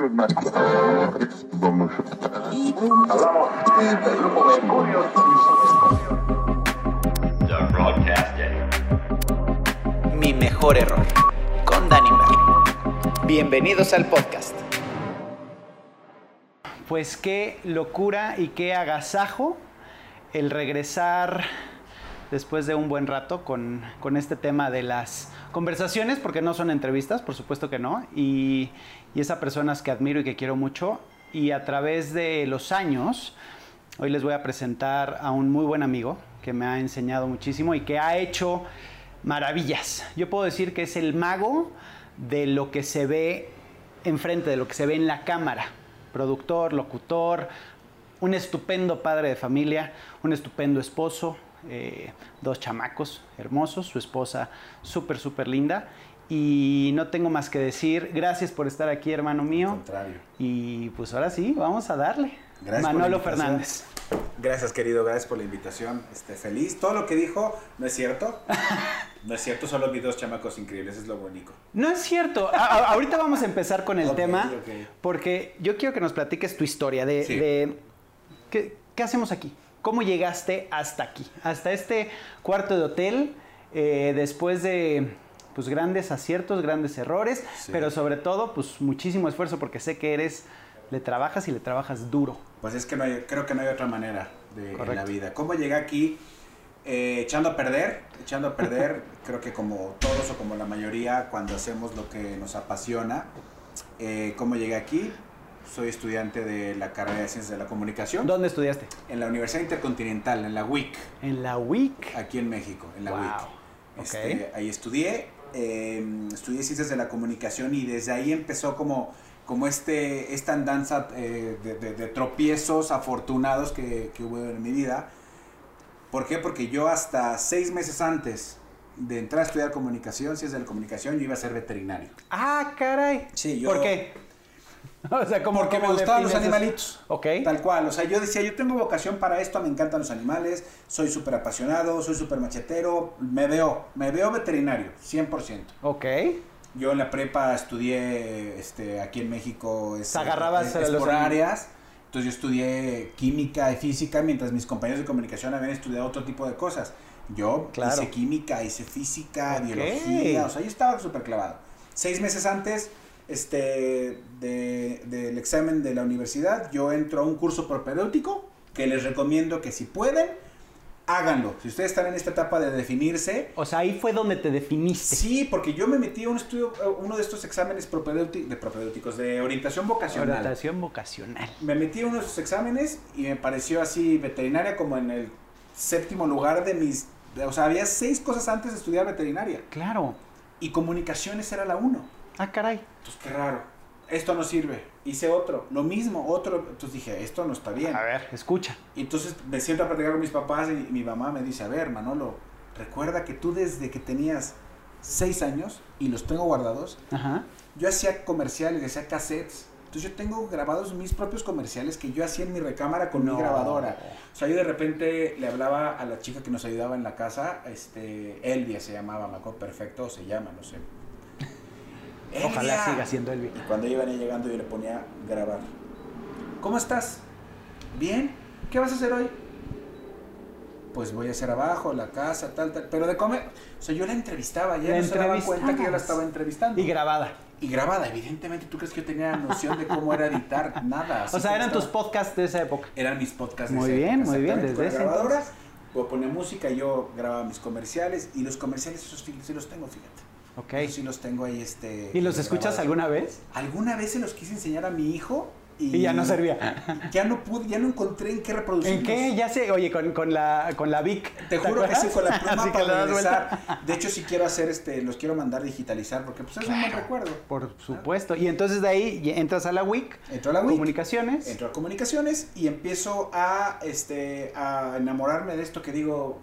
Hablamos del grupo Mercurio. Mi mejor error con Danny Merlo. Bienvenidos al podcast. Pues qué locura y qué agasajo el regresar después de un buen rato con, con este tema de las conversaciones, porque no son entrevistas, por supuesto que no, y, y personas que admiro y que quiero mucho, y a través de los años, hoy les voy a presentar a un muy buen amigo que me ha enseñado muchísimo y que ha hecho maravillas. Yo puedo decir que es el mago de lo que se ve enfrente, de lo que se ve en la cámara. Productor, locutor, un estupendo padre de familia, un estupendo esposo, eh, dos chamacos hermosos, su esposa súper, súper linda. Y no tengo más que decir, gracias por estar aquí, hermano mío. Al contrario. Y pues ahora sí, vamos a darle. Gracias Manolo. Fernández. Gracias, querido, gracias por la invitación. Este, feliz. Todo lo que dijo no es cierto. No es cierto, solo vi dos chamacos increíbles, es lo bonito. No es cierto. A- ahorita vamos a empezar con el tema, porque yo quiero que nos platiques tu historia de, Sí. de- ¿qué, qué hacemos aquí. ¿Cómo llegaste hasta aquí? Hasta este cuarto de hotel, eh, después de pues, grandes aciertos, grandes errores, Sí. pero sobre todo, pues muchísimo esfuerzo, porque sé que eres, le trabajas y le trabajas duro. Pues es que no hay- creo que no hay otra manera de, en la vida. ¿Cómo llegué aquí? Eh, echando a perder, echando a perder, creo que como todos o como la mayoría, cuando hacemos lo que nos apasiona. Eh, ¿Cómo llegué aquí? Soy estudiante de la carrera de Ciencias de la Comunicación ¿Dónde estudiaste? en la Universidad Intercontinental, en la UIC, En la WIC. aquí en México, en la Wow. UIC. Este, ahí estudié, eh, estudié ciencias de la comunicación y desde ahí empezó como, como este, esta andanza eh, de, de- de tropiezos afortunados que, que hubo en mi vida. ¿Por qué? Porque yo hasta seis meses antes de entrar a estudiar comunicación, ciencias de la comunicación, yo iba a ser veterinario. Ah, caray. Sí, yo- ¿Por qué? O sea, ¿cómo, Porque me gustaban los animalitos. Ok. Tal cual, o sea, yo decía, yo tengo vocación para esto, me encantan los animales, soy súper apasionado, soy súper machetero, me veo, me veo veterinario, 100%. Ok. Yo en la prepa estudié este, aquí en México es, Te agarrabas es- es los por áreas. Entonces yo estudié química y física mientras mis compañeros de comunicación habían estudiado otro tipo de cosas. Yo Claro. hice química, hice física, Ok. biología, o sea, yo estaba súper clavado. Seis meses antes este, de- del examen de la universidad, yo entro a un curso propedéutico que les recomiendo que si pueden, háganlo. Si ustedes están en esta etapa de definirse, O sea, ahí fue donde te definiste. Sí, porque yo me metí a un estudio, uno de estos exámenes propedéuti- de propedéuticos, de orientación vocacional. Orientación vocacional. Me metí a uno de esos exámenes y me pareció así veterinaria como en el séptimo lugar de mis... de- o sea, había seis cosas antes de estudiar veterinaria. Claro. Y comunicaciones era la uno. Ah, caray. Entonces, qué raro. Esto no sirve. Hice otro. Lo mismo, otro. Entonces dije, esto no está bien. A ver, escucha. Y entonces me siento a platicar con mis papás y mi mamá me dice, a ver, Manolo, recuerda que tú desde que tenías seis años, y los tengo guardados, Ajá. yo hacía comerciales, hacía cassettes. Entonces yo tengo grabados mis propios comerciales que yo hacía en mi recámara con No. mi grabadora. O sea, yo de repente le hablaba a la chica que nos ayudaba en la casa, este, Elvia se llamaba, me acuerdo perfecto, o se llama, no sé. Ojalá "Elvia". siga siendo Elvia. Y cuando iban llegando yo le ponía grabar. ¿Cómo estás? Bien. ¿Qué vas a hacer hoy? Pues voy a hacer abajo, la casa, tal, tal. Pero de comer. O sea, yo la entrevistaba. Ya La no se daba cuenta que yo la estaba entrevistando. Y grabada. Y grabada, evidentemente. ¿Tú crees que yo tenía noción de cómo era editar? Nada. así O sea, eran tus estaba. podcasts de esa época. Eran mis podcasts. Muy esa bien, época, muy bien, exactamente, desde con la ese grabadora. entonces. Yo ponía música, yo grababa mis comerciales. Y los comerciales, esos sí los tengo, fíjate. Ok. Esos sí los tengo ahí, este. ¿Y los escuchas grabados. alguna vez? Alguna vez se los quise enseñar a mi hijo. Y, Y ya no servía. Ya no pude, ya no encontré en qué reproducirlos. ¿En qué? Ya sé, oye, con, con la, con la Vic. Te juro que sí, con la pluma para regresar. De hecho, sí quiero hacer este, los quiero mandar digitalizar porque pues es un buen Claro. recuerdo. Por supuesto. Y entonces de ahí entras a la WIC. Entro a la WIC, Comunicaciones. entro a comunicaciones y empiezo a, este, a enamorarme de esto que digo,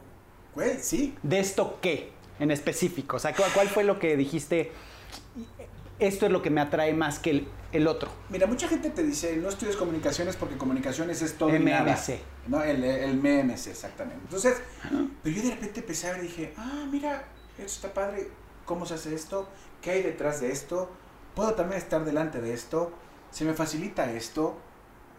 güey, sí, ¿De esto qué? En específico. O sea, ¿cuál, fue lo que dijiste? Esto es lo que me atrae más que el, el otro. Mira, mucha gente te dice, no estudies comunicaciones porque comunicaciones es todo y nada. MMC. No, el, el MMC, exactamente. Entonces, pero yo de repente empecé a ver y dije, ah, mira, esto está padre, ¿cómo se hace esto? ¿Qué hay detrás de esto? ¿Puedo también estar delante de esto? se me facilita esto,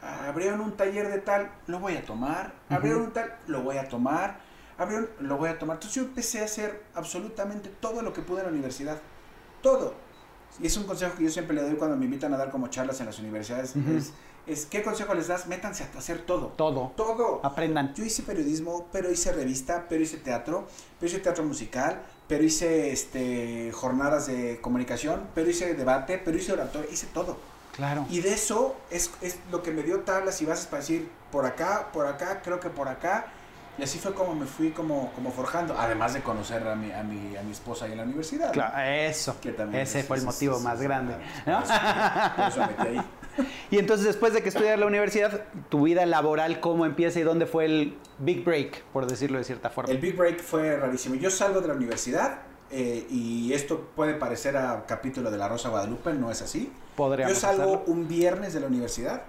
abrieron un taller de tal, lo voy a tomar, abrieron un tal, lo voy a tomar, abrieron, lo voy a tomar. Entonces yo empecé a hacer absolutamente todo lo que pude en la universidad, todo. Y es un consejo que yo siempre le doy cuando me invitan a dar como charlas en las universidades, es, es, ¿qué consejo les das? Métanse a hacer todo. Todo. Todo. Aprendan. Yo hice periodismo, pero hice revista, pero hice teatro, pero hice teatro musical, pero hice este, jornadas de comunicación, pero hice debate, pero hice oratorio, hice todo. Claro. Y de eso es, es lo que me dio tablas y bases para decir, por acá, por acá, creo que por acá. Y así fue como me fui como, como forjando, además de conocer a mi, a mi, a mi esposa ahí en la universidad. ¿no? Claro, eso. Que también Ese es- fue el es- motivo es- más grande. claro, ¿no? por eso- por eso me metí ahí. Y entonces después de que estudias la universidad, tu vida laboral, ¿cómo empieza y dónde fue el big break, por decirlo de cierta forma? El Big Break fue rarísimo. Yo salgo de la universidad eh, y esto puede parecer a capítulo de La Rosa Guadalupe, no es así. Podríamos Yo salgo hacerlo. un viernes de la universidad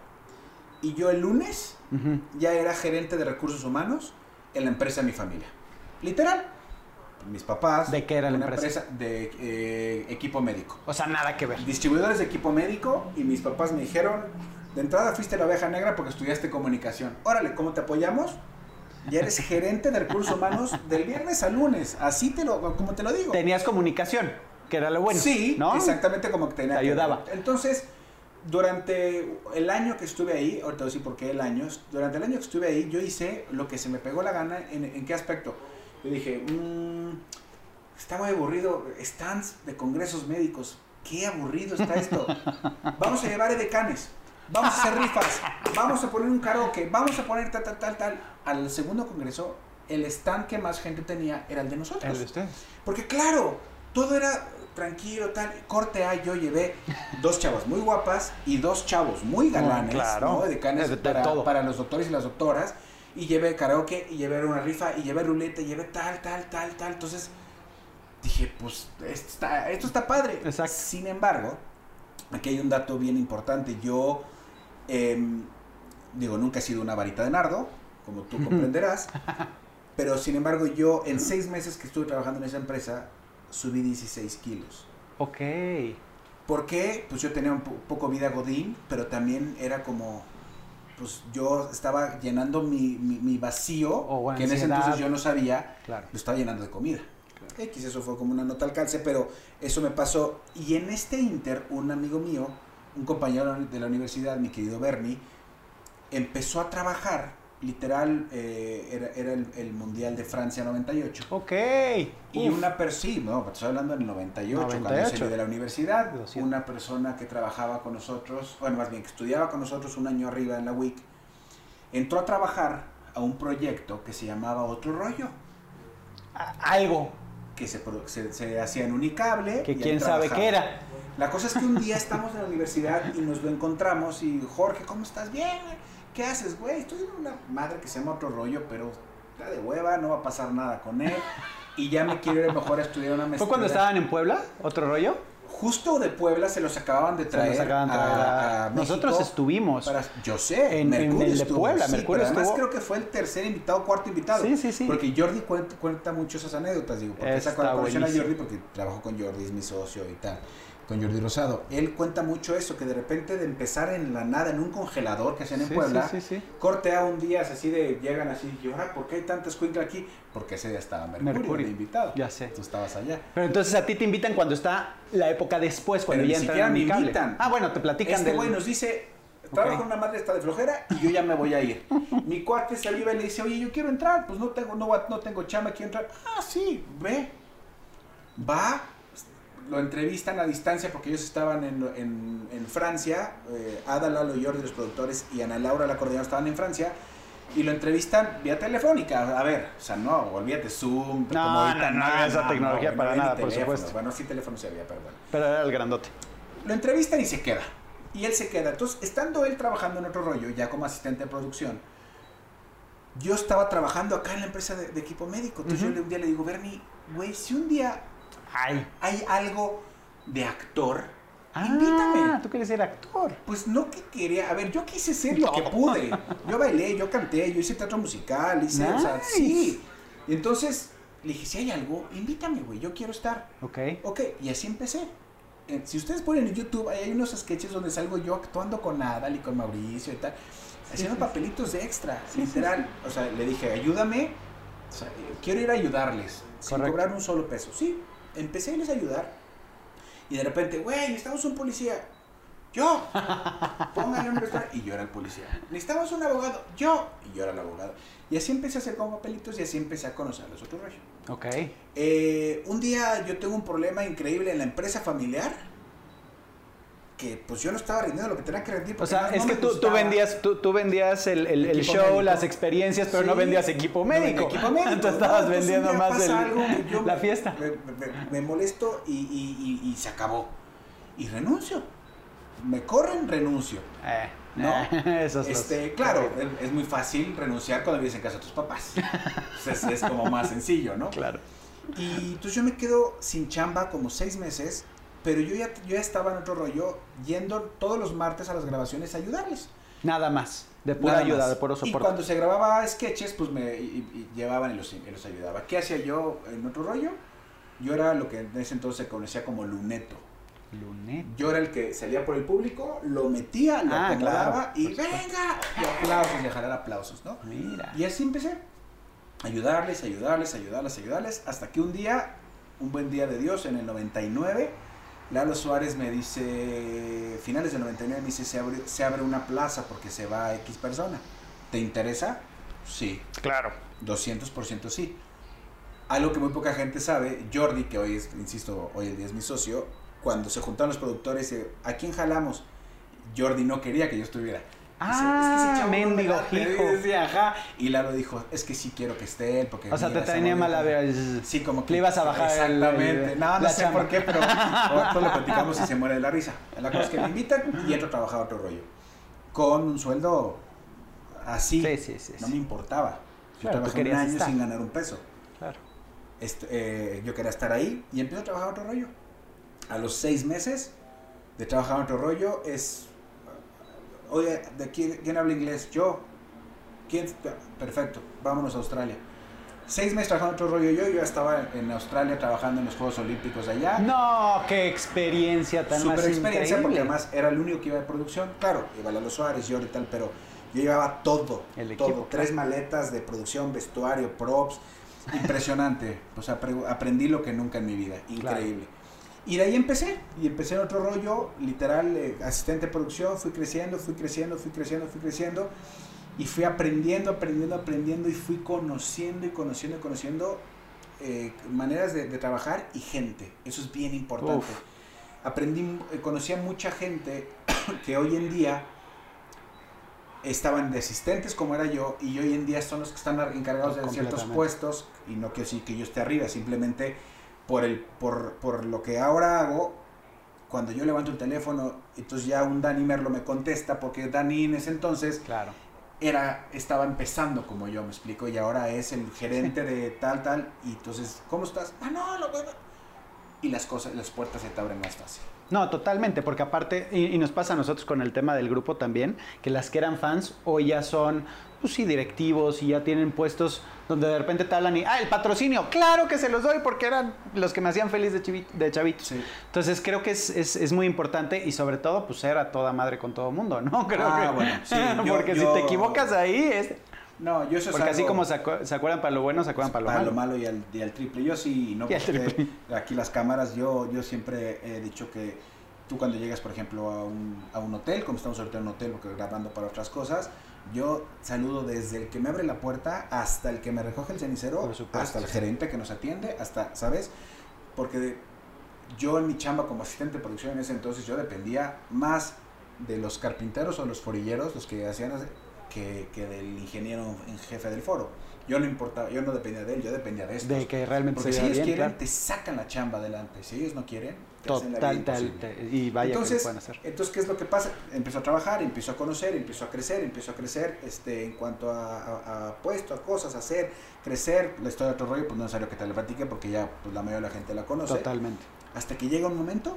y yo el lunes ya era gerente de recursos humanos en la empresa de mi familia. Literal. Mis papás. ¿De qué era la empresa? de eh, equipo médico. O sea, nada que ver. Distribuidores de equipo médico y mis papás me dijeron, de entrada fuiste la oveja negra porque estudiaste comunicación. Órale, ¿cómo te apoyamos? Ya eres gerente de recursos humanos del viernes al lunes. Así te lo, como te lo digo. Tenías comunicación, que era lo bueno. sí, ¿no? exactamente como que tenía Te ayudaba. Entonces, durante el año que estuve ahí, ahorita voy a decir por qué el año, durante el año que estuve ahí, yo hice lo que se me pegó la gana. ¿En, en qué aspecto? Yo dije, "Mm, está muy aburrido, stands de congresos médicos, qué aburrido está esto. Vamos a llevar edecanes, vamos a hacer rifas, vamos a poner un karaoke, vamos a poner tal, tal, tal, tal. Al segundo congreso, el stand que más gente tenía era el de nosotros. El de ustedes. Porque claro, todo era tranquilo, tal. Corte A, yo llevé dos chavas muy guapas y dos chavos muy galanes, claro. ¿no? Decanes De- de para, todo. para los doctores y las doctoras. Y llevé karaoke, y llevé una rifa, y llevé ruleta, y llevé tal, tal, tal, tal. Entonces dije, pues esto está, esto está padre. Exacto. Sin embargo, aquí hay un dato bien importante. Yo, em, digo, nunca he sido una varita de nardo, como tú comprenderás. Pero sin embargo, yo en seis meses que estuve trabajando en esa empresa, subí 16 kilos. Ok. ¿Por qué? Pues yo tenía un po- poco vida godín, pero también era como, pues yo estaba llenando mi, mi- mi vacío, que en ese entonces yo no sabía, Claro. lo estaba llenando de comida. X, eso fue como una nota al calce, pero eso me pasó. Y en este inter, un amigo mío, un compañero de la universidad, mi querido Bernie, empezó a trabajar, literal, eh, era, era el, el Mundial de Francia 98. Ok. Y Uf. una persona, sí, no, estoy hablando del 98, cuando 98. salí de la universidad, una persona que trabajaba con nosotros, bueno, más bien que estudiaba con nosotros un año arriba en la WIC, entró a trabajar a un proyecto que se llamaba Otro Rollo, A- Algo que se, se, se hacía en Unicable. que quién sabe qué era. La cosa es que un día estamos en la universidad y nos lo encontramos y Jorge, ¿cómo estás? Bien, güey. ¿Qué haces, güey? Estoy en una madre que se llama Otro Rollo, pero está de hueva, no va a pasar nada con él. Y ya me quiero ir mejor a estudiar una maestría. ¿Fue cuando estaban en Puebla? ¿Otro rollo? Justo de Puebla se los acaban de Se traer. nos acaban de traer a- a- a Nosotros estuvimos. para- yo sé, En- en Mercurio el de estuvo, Puebla, sí, Mercurio pero además estuvo- creo que fue el tercer invitado, cuarto invitado. Sí, sí, sí. Porque Jordi cuenta, cuenta mucho esas anécdotas, digo, porque esa Está colaboración a. Jordi, porque trabajo con Jordi, es mi socio y tal, con Jordi Rosado. Él cuenta mucho eso, que de repente de empezar en la nada, en un congelador que hacían en Sí, Puebla, sí, sí, sí. corte a un día así de, llegan así, y ahora, ¿por qué hay tanto escuincle aquí? Porque ese día estaba Mercurio, invitado. Ya sé. Tú estabas allá. Pero entonces a ti te invitan cuando está la época después, cuando Pero ya ni entran siquiera me invitan. Ah, bueno, te platican Este del- güey nos dice, trabajo en una madre esta de flojera y yo ya me voy a ir. Mi cuate se iba y le dice, oye, yo quiero entrar, pues no tengo, no, no tengo chamba, quiero entrar. Ah, sí, ve. Va, lo entrevistan a distancia porque ellos estaban en, en- en Francia, eh, Ada, Lalo y Jordi, los productores, y Ana Laura, la coordinadora, estaban en Francia. Y lo entrevistan vía telefónica. A ver, o sea, no, olvídate, Zoom. No, como ahorita, no, no había esa tecnología no para nada, por supuesto. Bueno, sí, teléfono se había, pero bueno. Pero era el grandote. Lo entrevistan y se queda. Y él se queda. Entonces, estando él trabajando en otro rollo, ya como asistente de producción, yo estaba trabajando acá en la empresa de, de equipo médico. Entonces yo un día le digo, Bernie, güey, si un día Ay. hay algo de actor, Ah, invítame. tú quieres ser actor. Pues no que quería, a ver, yo quise ser lo que pude. Yo bailé, yo canté, yo hice teatro musical, hice, o sea, Nice. sí. Y entonces le dije, si hay algo, invítame, güey, yo quiero estar. Ok. Ok, y así empecé. si ustedes ponen en YouTube, ahí hay unos sketches donde salgo yo actuando con Adal y con Mauricio y tal, haciendo sí. papelitos de extra, literal. O sea, le dije, ayúdame, o sea, quiero ir a ayudarles, sin cobrar un solo peso. Sí, empecé a irles a ayudar. Y de repente, güey, necesitamos un policía. Yo, póngale un restaurante. Y yo era el policía. Necesitamos un abogado. Yo, y yo era el abogado. Y así empecé a hacer como papelitos y así empecé a conocer a los otros rollos. Ok. Eh, un día yo tengo un problema increíble en la empresa familiar que pues yo no estaba rindiendo lo que tenía que rendir. O sea, no- es no que tú, tú vendías, tú, tú vendías el, el- show, médico. las experiencias, pero no vendías equipo No médico. equipo médico. Tú estabas No, entonces vendiendo más el- algo que yo la me- fiesta. Me, me- me molesto y, y- y- y se acabó. Y renuncio. Me corren, renuncio. Eh, No. eh, esos los- Este, claro, es, es muy fácil renunciar cuando vives en casa de tus papás. Entonces es como más sencillo, ¿no? Claro. Y entonces yo me quedo sin chamba como seis meses, pero yo ya, yo ya estaba en otro rollo, yendo todos los martes a las grabaciones a ayudarles. Nada más. De pura Nada ayuda, más. de puro Y soporte. cuando se grababa sketches, pues me y- y llevaban y los, y los ayudaba. ¿Qué hacía yo en otro rollo? Yo era lo que en ese entonces se conocía como luneto. Lunet. Yo era el que salía por el público, lo metía, lo Ah, acomodaba claro, y venga, y aplausos y a jalar aplausos, ¿no? Mira. Y así empecé. Ayudarles, ayudarles, ayudarles, ayudarles. Hasta que un día, un buen día de Dios, en el 99, Lalo Suárez me dice, finales del 99, me dice, se abre, se abre una plaza porque se va X persona. ¿Te interesa? Sí. Claro. 200% sí. Algo que muy poca gente sabe, Jordi, que hoy es, insisto, hoy el día es mi socio, cuando se juntaron los productores, eh, ¿a quién jalamos? Jordi no quería que yo estuviera. Ah, chavo no me mendigo late". hijo. Decía, ajá. Y Lalo dijo, es que sí quiero que esté él, porque... O sea, te tenía mala vida. Sí, como que... Le ibas a bajar Exactamente. el- no, no sé chamba. por qué, pero ahorita lo platicamos y se muere de la risa. La cosa es que me invitan y entro a trabajar otro rollo. Con un sueldo así. Sí, sí, sí. No me importaba. Yo Claro, trabajé un año estar. sin ganar un peso. Claro. Este, eh, yo quería estar ahí y empiezo a trabajar otro rollo. A los seis meses de trabajar otro rollo es, oye, ¿de aquí, quién habla inglés? Yo. ¿Quién? Perfecto, vámonos a Australia. Seis meses trabajando otro rollo yo, yo ya estaba en Australia trabajando en los Juegos Olímpicos de allá. No, qué experiencia tan Super más experiencia increíble. porque además era el único que iba de producción. Claro, iba Lalo Suárez, yo y tal, pero yo llevaba todo. El todo. equipo, Tres maletas de producción, vestuario, props. Impresionante. pues apre- aprendí lo que nunca en mi vida. Increíble. Y de ahí empecé. Y empecé en otro rollo, literal, eh, asistente de producción. Fui creciendo, fui creciendo, fui creciendo, fui creciendo. Y fui aprendiendo, aprendiendo, aprendiendo. Y fui conociendo y conociendo y conociendo eh, maneras de, de trabajar y gente. Eso es bien importante. Uf. Aprendí, eh, conocí a mucha gente que hoy en día estaban de asistentes como era yo y hoy en día son los que están encargados de ciertos puestos y no quiero decir que yo esté arriba, simplemente por, el, por, por lo que ahora hago, cuando yo levanto el teléfono, entonces ya un Dani Merlo me contesta porque Dani en ese entonces Claro. era, estaba empezando como yo, me explico, y ahora es el gerente de tal, tal, y entonces, ¿cómo estás? Ah, no, lo Y las cosas, las puertas se te abren más fácil. No, totalmente, porque aparte, y, y nos pasa a nosotros con el tema del grupo también, que las que eran fans hoy ya son, pues sí, directivos y ya tienen puestos donde de repente te hablan y, ah, el patrocinio, claro que se los doy porque eran los que me hacían feliz de, chivi- de chavitos. Sí. Entonces creo que es, es, es muy importante y sobre todo, pues ser a toda madre con todo mundo, ¿no? Creo Ah, que, bueno, sí, yo- porque yo- si te equivocas ahí, es... No, yo eso es Porque así como se, acu- se acuerdan para lo bueno, se acuerdan para lo malo. y al, y al triple. Yo sí, no porque aquí las cámaras, yo, yo siempre he dicho que tú cuando llegas, por ejemplo, a un, a un hotel, como estamos ahorita en un hotel, porque grabando para otras cosas, yo saludo desde el que me abre la puerta hasta el que me recoge el cenicero, supuesto, hasta el sí. gerente que nos atiende, hasta, ¿sabes? Porque yo en mi chamba como asistente de producción en ese entonces, yo dependía más de los carpinteros o los forilleros, los que hacían, que, que del ingeniero en jefe del foro. Yo no importaba, yo no dependía de él, yo dependía de estos. De que realmente Porque se si ellos bien, quieren, claro. te sacan la chamba adelante. Si ellos no quieren, te hacen la vida Total, tal, te- y vaya que entonces, lo pueden hacer. entonces, ¿qué es lo que pasa? Empezó a trabajar, empezó a conocer, empezó a crecer, empezó a crecer este, en cuanto a, a, a puesto, a cosas, a hacer, crecer. La historia de otro rollo, pues no es necesario que te la platique porque ya pues, la mayoría de la gente la conoce. Totalmente. Hasta que llega un momento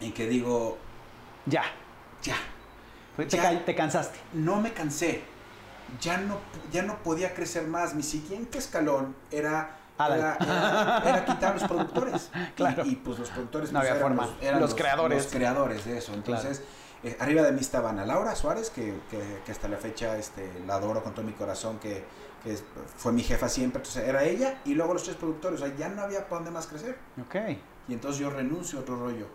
en que digo, Ya. ya, Te, Ya. ca- te cansaste. no me cansé, ya no, ya no podía crecer más. Mi siguiente escalón era. Era, era- era quitar los productores. Claro. Y, y, pues los productores No pues, había eran, forma. Los, eran Los creadores. los creadores de eso. Entonces, eh, arriba de mí estaba Ana Laura Suárez, que, que- que hasta la fecha este, la adoro con todo mi corazón, que, que fue mi jefa siempre. Entonces era ella y luego los tres productores. O sea, ya no había para dónde más crecer. Ok. Y entonces yo renuncio a otro rollo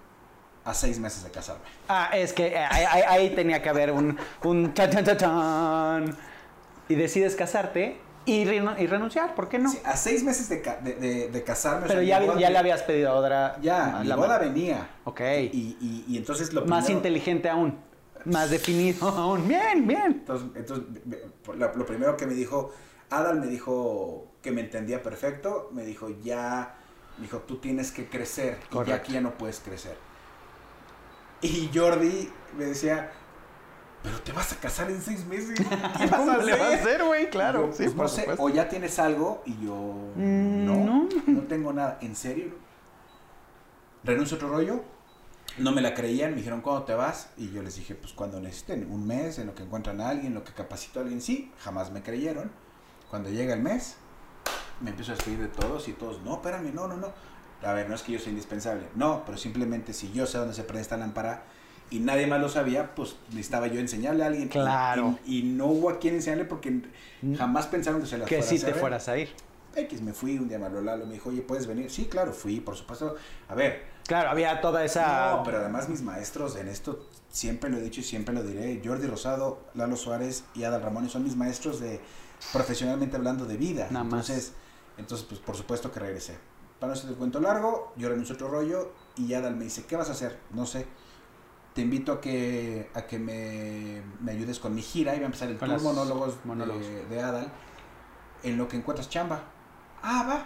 a seis meses de casarme. Ah, es que eh, ahí, ahí- ahí tenía que haber un, un chan, chan, chan, chan. Y decides casarte y, renu- y renunciar, ¿por qué no? Sí, a seis meses de, ca- de, de- de casarme. o Pero sea, ya, mi boda- ya le habías pedido a otra. Ya, a la boda venía. Ok. Y, y, y entonces lo Más primero- inteligente aún. Más definido aún. Bien, bien. Entonces, entonces lo, lo primero que me dijo, Adal me dijo que me entendía perfecto, me dijo, ya, me dijo, tú tienes que crecer y ya Correcto. aquí ya no puedes crecer. Y Jordi me decía, pero te vas a casar en seis meses, ¿qué vas ¿Cómo a hacer? güey? Claro, yo, sí, pues, no sé, o ya tienes algo y yo, Mm, no, no. no, tengo nada, ¿en serio? Renuncio a otro rollo, no me la creían, me dijeron, ¿cuándo te vas? Y yo les dije, pues cuando necesiten, un mes, en lo que encuentran a alguien, en lo que capacito a alguien, sí, jamás me creyeron. Cuando llega el mes, me empiezo a despedir de todos y todos, no, espérame, no, no, no. A ver, no es que yo sea indispensable, no, pero simplemente si yo sé dónde se prende esta lámpara y nadie más lo sabía, pues necesitaba yo enseñarle a alguien. Claro. Y, y no hubo a quien enseñarle porque jamás pensaron que se las Que fuera a sí te fueras a ir. X, me fui, un día me habló Lalo, me dijo, oye, ¿puedes venir? Sí, claro, fui, por supuesto. A ver, Claro, había toda esa. no, pero además mis maestros en esto, siempre lo he dicho y siempre lo diré, Jordi Rosado, Lalo Suárez y Adal Ramón son mis maestros de, profesionalmente hablando, de vida. Nada más. entonces, entonces, pues por supuesto que regresé. Para no hacer el cuento largo, yo renuncio otro rollo y Adal me dice, ¿qué vas a hacer? No sé. Te invito a que, a que me, me ayudes con mi gira. Iba a empezar el tour monólogos, monólogos. De, de Adal. En lo que encuentras chamba. Ah, va.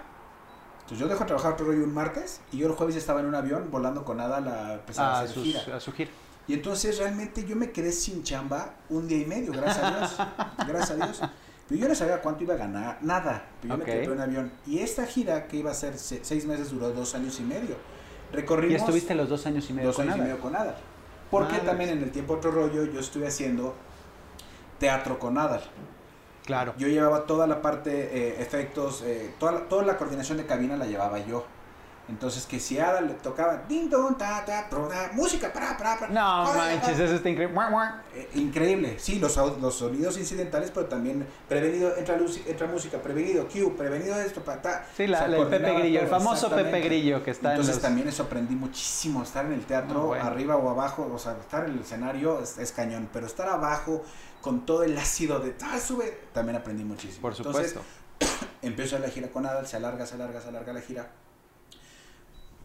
Entonces yo dejo de trabajar otro rollo un martes y yo el jueves estaba en un avión volando con Adal a empezar a a, hacer sus- gira. a su gira. Y entonces realmente yo me quedé sin chamba un día y medio, gracias a Dios. gracias a Dios. Pero yo no sabía cuánto iba a ganar, nada. Pero yo me quedé en avión. Y esta gira que iba a ser se- seis meses duró dos años y medio. Recorrimos Y estuviste los dos años y medio dos con años y nada. medio con Adal. Porque también en el tiempo otro rollo yo estuve haciendo teatro con Adal. Claro. Yo llevaba toda la parte, eh, efectos, eh, toda, la, toda la coordinación de cabina la llevaba yo. Entonces, que si Ada le tocaba ding dong, ta, música, para, para, para. No manches, eso está increíble. Eh, increíble, sí, los, los sonidos incidentales, pero también prevenido, entra, luz, entra música, prevenido, cue, prevenido esto, para, ta. Sí, la- el Pepe Grillo, el famoso Pepe. Grillo que está Entonces en los... también eso aprendí muchísimo, estar en el teatro, bueno. arriba o abajo, o sea, estar en el escenario es, es cañón, pero estar abajo con todo el ácido de, ah, sube, también aprendí muchísimo. Por Entonces, supuesto. empiezo la gira con Adal, se alarga, se alarga, se alarga la gira.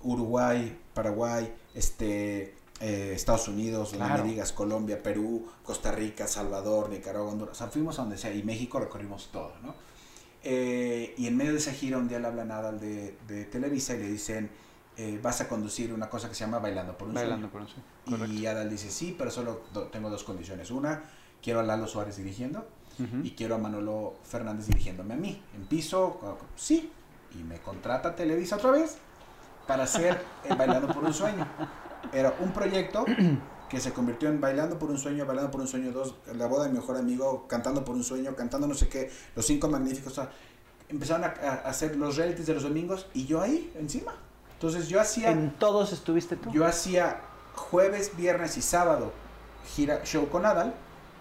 Uruguay, Paraguay, este, eh, Estados Unidos, Claro. digas, Colombia, Perú, Costa Rica, Salvador, Nicaragua, Honduras. O sea, fuimos a donde sea y México recorrimos todo, ¿no? Eh, y en medio de esa gira un día le hablan a Adal de, de Televisa y le dicen, eh, vas a conducir una cosa que se llama Bailando por un Bailando Sueño. por un sueño. Y Adal dice, sí, pero solo do- tengo dos condiciones. Una, quiero a Lalo Suárez dirigiendo y quiero a Manolo Fernández dirigiéndome a mí. En piso, sí. Y me contrata Televisa otra vez para hacer eh, Bailando por un Sueño. Era un proyecto que se convirtió en Bailando por un Sueño, Bailando por un Sueño 2, La boda de mi mejor amigo, Cantando por un Sueño, Cantando no sé qué, Los Cinco Magníficos. o sea, empezaron a, a hacer los realities de los domingos y yo ahí, encima. Entonces yo hacía... En todos estuviste tú. Yo hacía jueves, viernes y sábado gira show con Adal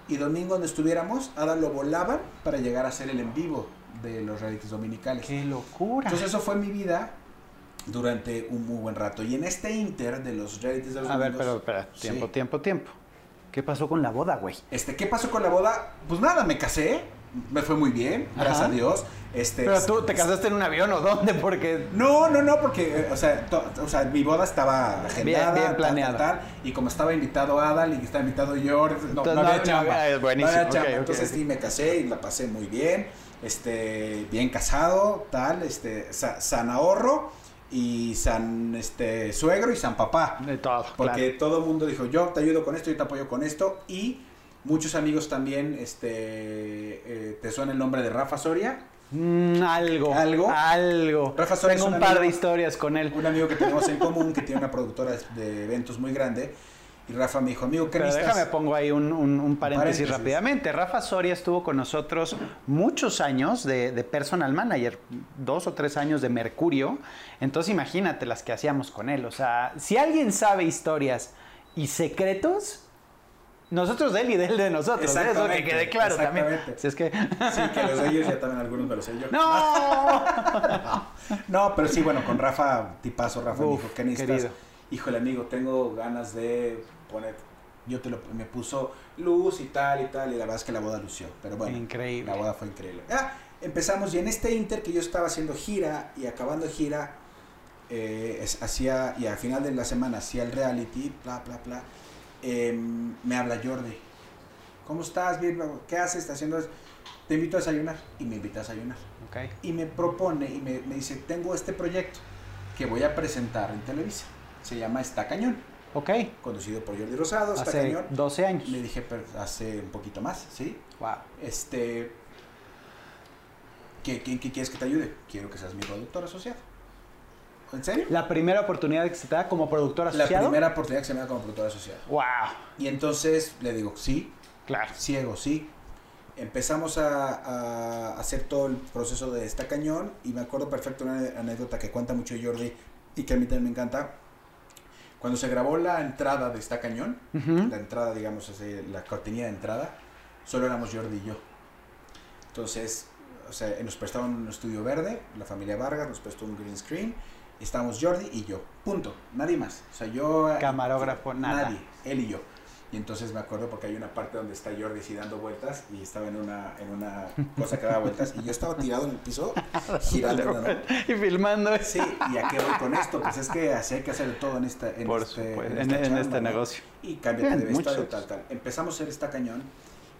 y domingo donde estuviéramos, Adal lo volaban para llegar a hacer el en vivo de los realities dominicales. ¡Qué locura! Entonces eso fue mi vida durante un muy buen rato. Y en este inter de los realities de los a ver, pero espera, Sí. tiempo, tiempo, tiempo. ¿Qué pasó con la boda, güey? Este, ¿qué pasó con la boda? Pues nada, me casé, me fue muy bien, gracias Ajá. a Dios. Este, Pero tú te casaste en un avión o dónde, porque... No, no, no, porque, o sea, to- o sea, mi boda estaba agendada. bien tal, planeada. tal, tal, y como estaba invitado Adal y estaba invitado yo, no, Entonces, no no, había no chamba. había- es buenísimo, No había chamba. ok, ok, Entonces ok. sí me casé y la pasé muy bien. Este, bien casado, tal, este, sa- san ahorro y san este suegro y san papá. De todo, Porque claro. todo el mundo dijo, yo te ayudo con esto, yo te apoyo con esto. Y muchos amigos también, este, eh, ¿te suena el nombre de Rafa Soria? Mm, algo. ¿Algo? Algo. Rafa Soria Tengo es un un par de historias con él. un amigo que tenemos en común que tiene una productora de eventos muy grande Y Rafa me dijo, amigo, ¿qué Pero déjame pongo ahí un, un- un paréntesis, paréntesis. rápidamente. Rafa Soria estuvo con nosotros muchos años de, de personal manager, dos o tres años de Mercurio. Entonces imagínate las que hacíamos con él. O sea, si alguien sabe historias y secretos, nosotros de él y de él de nosotros. ¿eh? Eso que quede claro también. exactamente. Si es que... Sí, que los de ellos ya también algunos me los sé yo. ¡No! No, pero sí, bueno, con Rafa, tipazo, Rafa me dijo, ¿qué necesitas? querido. Híjole, amigo, tengo ganas de poner, yo te lo, me puso luz y tal y tal, y la verdad es que la boda lució, pero bueno, Increíble. la boda fue increíble. Ah, empezamos y en este inter que yo estaba haciendo gira y acabando gira, eh, es- hacía, y al final de la semana hacía el reality, bla, bla, bla, em, me habla Jordi. ¿Cómo estás? Bien, ¿qué haces? ¿Estás haciendo? eso? Te invito a desayunar. Y me invita a desayunar Ok. y me propone y me, me dice, tengo este proyecto que voy a presentar en Televisa. Se llama Está Cañón, Ok. conducido por Jordi Rosado, Está Hace Cañón. 12 años. Le dije, pero hace un poquito más, ¿sí? Wow. Este, ¿qué, qué, qué quieres que te ayude? Quiero que seas mi productor asociado. ¿En serio? La primera oportunidad que se te da como productor La asociado. primera oportunidad que se me da como productor asociado. Wow. Y entonces le digo, sí, Claro. ciego, sí. Empezamos a, a hacer todo el proceso de esta cañón y me acuerdo perfecto una anécdota que cuenta mucho Jordi y que a mí también me encanta. Cuando se grabó la entrada de esta cañón, la entrada, digamos, así, la cortinilla de entrada, solo éramos Jordi y yo. Entonces, o sea, nos prestaban un estudio verde, la familia Vargas nos prestó un green screen, estábamos Jordi y yo, punto, nadie más. O sea, yo... Camarógrafo, nada. Nadie, él y yo. Y entonces me acuerdo porque hay una parte donde está Jordi así dando vueltas y estaba en una, en una cosa que daba vueltas y yo estaba tirado en el piso girando. ¿no? y filmando. Sí, ¿y a qué voy con esto? Pues es que así hay que hacer todo en, esta, en, Por este, esta en- este ¿no? negocio. Y cámbiate de vestuario, muchos. tal, tal. Empezamos a hacer esta cañón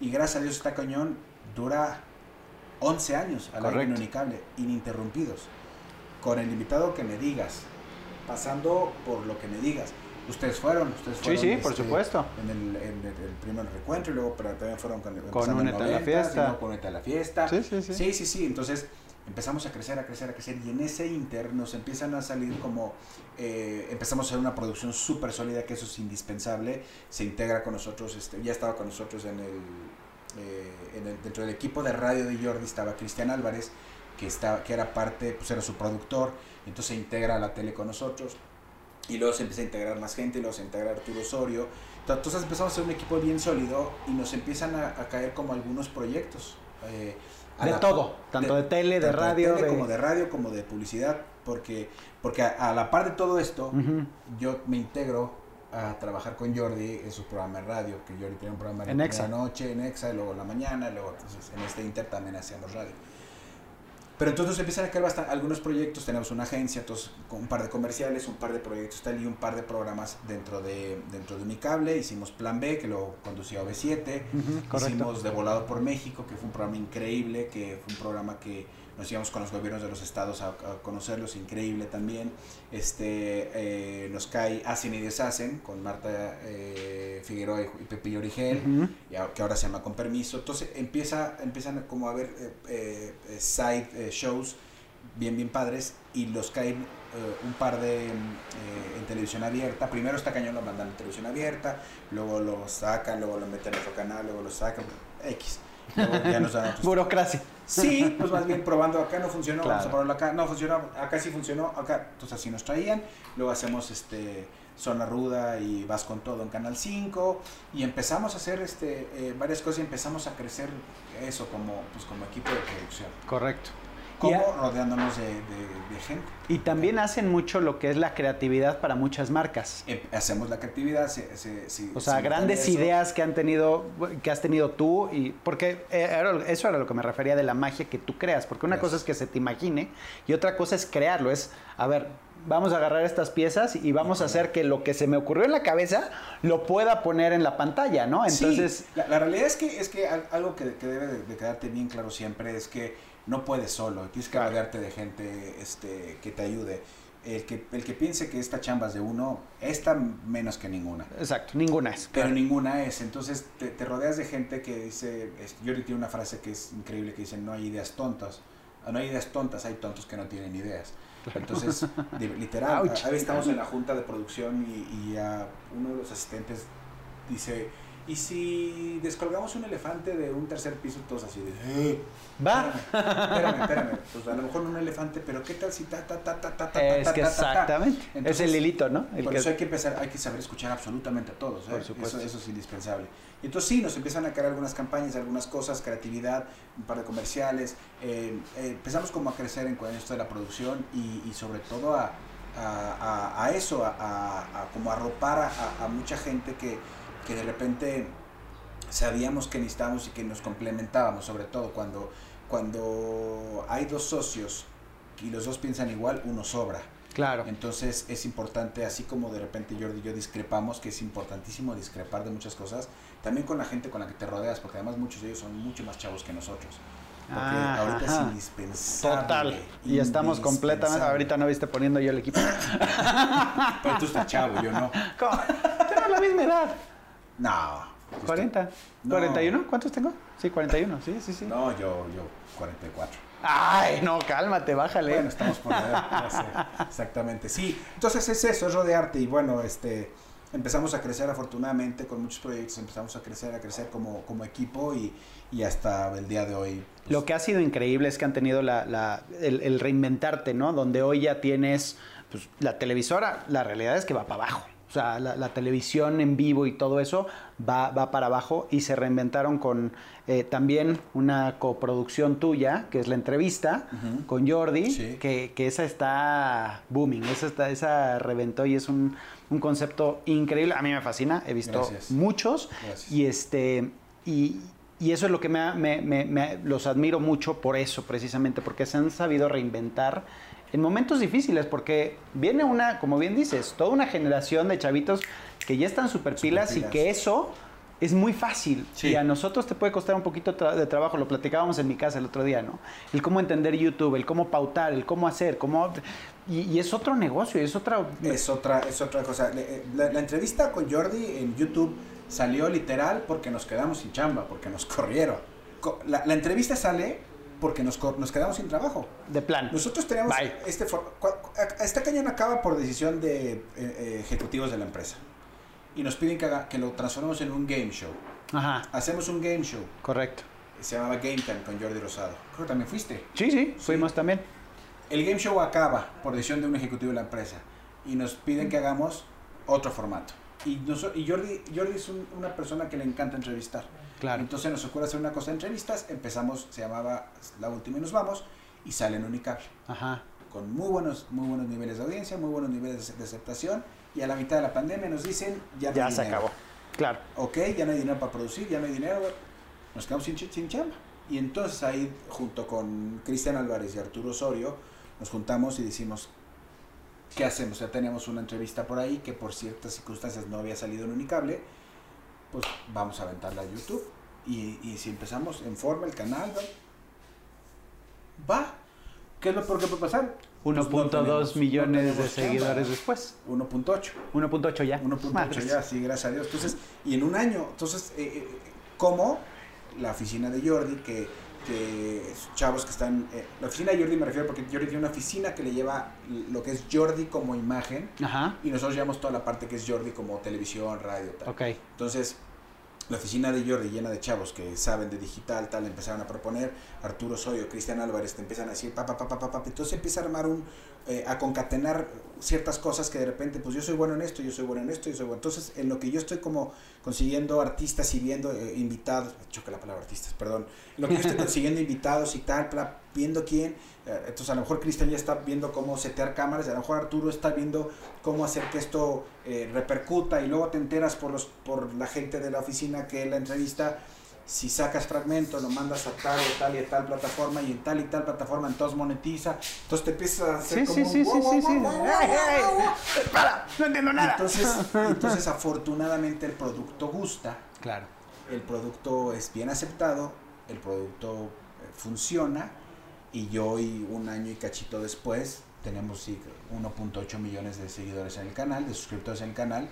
y gracias a Dios esta cañón dura 11 años al aire en Correcto. Unicable, ininterrumpidos. Con el invitado que me digas, pasando por lo que me digas. Ustedes fueron, ustedes Sí, fueron. sí, por este, supuesto. En el, en el, el primer recuentro y luego pero también fueron con, Con Únete a la 90s, y Fiesta. con Únete a la fiesta. Sí, sí, sí. Sí, sí, sí. Entonces empezamos a crecer, a crecer, a crecer. Y en ese inter nos empiezan a salir como. eh, empezamos a hacer una producción súper sólida, que eso es indispensable. Se integra con nosotros, este, ya estaba con nosotros en el, eh, en el- Dentro del equipo de radio de Jordi estaba Cristian Álvarez, que, estaba, que era parte, pues era su productor. Entonces se integra a la tele con nosotros. Y luego se empieza a integrar más gente, luego se integra Arturo Osorio. Entonces empezamos a ser un equipo bien sólido y nos empiezan a, a caer como algunos proyectos. eh, De la- todo, tanto de tele, de radio, tele de- como de radio, como de publicidad, porque, porque a, a la par de todo esto, yo me integro a trabajar con Jordi en su programa de radio, que Jordi tiene un programa En la noche, en Exa, y luego en la mañana, y luego entonces en este Inter también hacíamos radio. Pero entonces empiezan a caer bastante, algunos proyectos, tenemos una agencia, entonces un par de comerciales, un par de proyectos tal y un par de programas dentro de, dentro de Unicable, hicimos Plan B, que lo conducía OV7, Ujú, correcto. Hicimos De Volado por México, que fue un programa increíble, que fue un programa que nos íbamos con los gobiernos de los estados a, a conocerlos, increíble también. Este, eh, nos cae Hacen y Deshacen con Marta eh, Figueroa y, Pepe Origel, y a- que ahora se llama Con Permiso. Entonces empieza, empiezan como a haber eh, eh, side eh, shows bien, bien padres y los caen eh, un par de en televisión abierta. Primero está cañón, lo mandan en televisión abierta, luego lo sacan, luego lo meten en otro canal, luego lo sacan, X. Luego ya nos dan otros. Burocracia. Sí, pues más bien probando acá no funcionó, vamos a probarlo acá, no funcionó, acá sí funcionó, acá, entonces así nos traían, luego hacemos este Zona Ruda y Vas con Todo en Canal 5 y empezamos a hacer este eh, varias cosas y empezamos a crecer eso como pues como equipo de producción, Correcto. A- rodeándonos de, de- de gente. Y también hacen mucho lo que es la creatividad para muchas marcas. Eh, hacemos la creatividad, se, se- se- O sea, se grandes ideas que han tenido, que has tenido tú y porque eh, eso era lo que me refería de la magia que tú creas, porque una cosa es que se te imagine y otra cosa es crearlo, es a ver, vamos a agarrar estas piezas y vamos a hacer que lo que se me ocurrió en la cabeza lo pueda poner en la pantalla, ¿no? Entonces, Sí, la, la realidad es que, es que al- algo que, que debe de, de quedarte bien claro siempre es que no puedes solo, tienes que Claro. rodearte de gente este, que te ayude. El que, el que piense que esta chamba es de uno, esta menos que ninguna. exacto, ninguna es. Pero claro. ninguna es. Entonces te, te rodeas de gente que dice, Yuri tiene una frase que es increíble que dice, no hay ideas tontas. Ah, No hay ideas tontas, hay tontos que no tienen ideas. Entonces, de- literal, ahí estamos en la junta de producción y, y a uno de los asistentes dice, ¿y si descolgamos un elefante de un tercer piso? Todos así de, "Eh, Va. Espérame, espérame. Pues a lo mejor no un elefante, pero ¿qué tal si ta, ta, ta, ta, ta, ta, Es que ta, ta, ta? exactamente. es el hilito, ¿no? Por eso hay que empezar, hay que saber escuchar absolutamente a todos. ¿eh? Por supuesto. Eso, eso es indispensable. Y entonces sí, nos empiezan a caer algunas campañas, algunas cosas, creatividad, un par de comerciales. eh, empezamos como a crecer en, en esto de la producción y, sobre todo a, a, a- a eso, a, a- a como arropar a, a- a mucha gente que, que de repente sabíamos que necesitábamos y que nos complementábamos, sobre todo cuando, cuando hay dos socios y los dos piensan igual, uno sobra. Claro. Entonces es importante, así como de repente Jordi y yo discrepamos, que es importantísimo discrepar de muchas cosas, también con la gente con la que te rodeas, porque además muchos de ellos son mucho más chavos que nosotros. Porque Ah, ahorita ajá. es indispensable. Total. Y estamos completamente. Ahorita no viste poniendo yo el equipo. Pero tú estás chavo, yo no. ¿Cómo? Tenemos la misma edad. No. tú 40. No. ¿41? ¿Cuántos tengo? Sí, 41. Sí, sí, sí. No, yo, yo, 44. Ay, no, cálmate, bájale. Bueno, estamos por la edad, sé, exactamente. Sí, entonces es eso, es rodearte y bueno, este empezamos a crecer afortunadamente con muchos proyectos, empezamos a crecer, a crecer como, como equipo y, y hasta el día de hoy. pues, Lo que ha sido increíble es que han tenido la, la- el, el reinventarte, ¿no? Donde hoy ya tienes pues, la televisora, la realidad es que va para abajo. O sea, la, la televisión en vivo y todo eso va, va para abajo y se reinventaron con eh, también una coproducción tuya, que es la entrevista con Jordi, Sí. que, que esa está booming, esa, está, esa reventó y es un, un concepto increíble. A mí me fascina, he visto Gracias. muchos Gracias. y este y, y eso es lo que me- me- me- los admiro mucho por eso precisamente porque se han sabido reinventar en momentos difíciles porque viene una como bien dices toda una generación de chavitos que ya están super pilas y Superpilas. que eso es muy fácil Sí. y a nosotros te puede costar un poquito tra- de trabajo lo platicábamos en mi casa el otro día no el cómo entender YouTube el cómo pautar el cómo hacer cómo y, y es otro negocio es otra Es otra, es otra cosa. Eh, La, la entrevista con Jordi en YouTube salió literal porque nos quedamos sin chamba, porque nos corrieron. Co- La, la entrevista sale porque nos, nos quedamos sin trabajo. de plan Nosotros teníamos Bye. este Esta cañón acaba por decisión de eh, eh, ejecutivos de la empresa. Y nos piden que, haga- que lo transformemos en un game show. ajá Hacemos un game show. correcto Se llamaba Game Time con Jordi Rosado. Creo que también fuiste. sí sí fuimos también El game show acaba por decisión de un ejecutivo de la empresa. Y nos piden que hagamos otro formato. Y, noso- y Jordi, Jordi es un- una persona que le encanta entrevistar. claro Entonces nos ocurre hacer una cosa de entrevistas. Empezamos, se llamaba La Última y nos vamos. Y sale en Unicable. ajá con muy buenos, muy buenos niveles de audiencia, muy buenos niveles de, de aceptación, y a la mitad de la pandemia nos dicen, ya no ya hay se dinero. acabó. Claro. Ok, ya no hay dinero para producir, ya no hay dinero, nos quedamos sin, sin chamba. Y entonces ahí, junto con Cristian Álvarez y Arturo Osorio, nos juntamos y decimos, ¿qué hacemos? Ya teníamos una entrevista por ahí que por ciertas circunstancias no había salido en Unicable, pues vamos a aventarla a YouTube. Y, y si empezamos en forma el canal, va. va. ¿Qué es lo peor que puede pasar? Pues no 1.2 millones no de seguidores después. 1.8. 1.8 ya. 1.8 Madres. ya, sí, gracias a Dios. Entonces, y en un año, entonces, eh, eh, ¿cómo la oficina de Jordi, que, que chavos que están, eh, la oficina de Jordi me refiero porque Jordi tiene una oficina que le lleva lo que es Jordi como imagen Ajá. y nosotros llevamos toda la parte que es Jordi como televisión, radio, tal. Ok. Entonces, la oficina de Jordi llena de chavos que saben de digital, tal, empezaron a proponer, Arturo Soyo, Cristian Álvarez, te empiezan a decir, pa, pa, pa, pa, pa, pa. entonces empieza a armar un, eh, a concatenar ciertas cosas que de repente, pues yo soy bueno en esto, yo soy bueno en esto, yo soy bueno. Entonces, en lo que yo estoy como consiguiendo artistas y viendo eh, invitados, choque la palabra artistas, perdón, en lo que yo estoy consiguiendo invitados y tal, pla- viendo quién, eh, entonces a lo mejor Cristian ya está viendo cómo setear cámaras, a lo mejor Arturo está viendo cómo hacer que esto eh, repercuta y luego te enteras por, los, por la gente de la oficina que la entrevista, si sacas fragmentos, lo mandas a tal y tal y tal plataforma y en tal y tal plataforma entonces monetiza, entonces te empiezas a hacer Sí, como sí, un sí, sí, sí. ¡Para! No entiendo nada. Entonces, entonces afortunadamente el producto gusta, Claro. el producto es bien aceptado, el producto eh, funciona y yo hoy un año y cachito después tenemos sí, 1.8 millones de seguidores en el canal, de suscriptores en el canal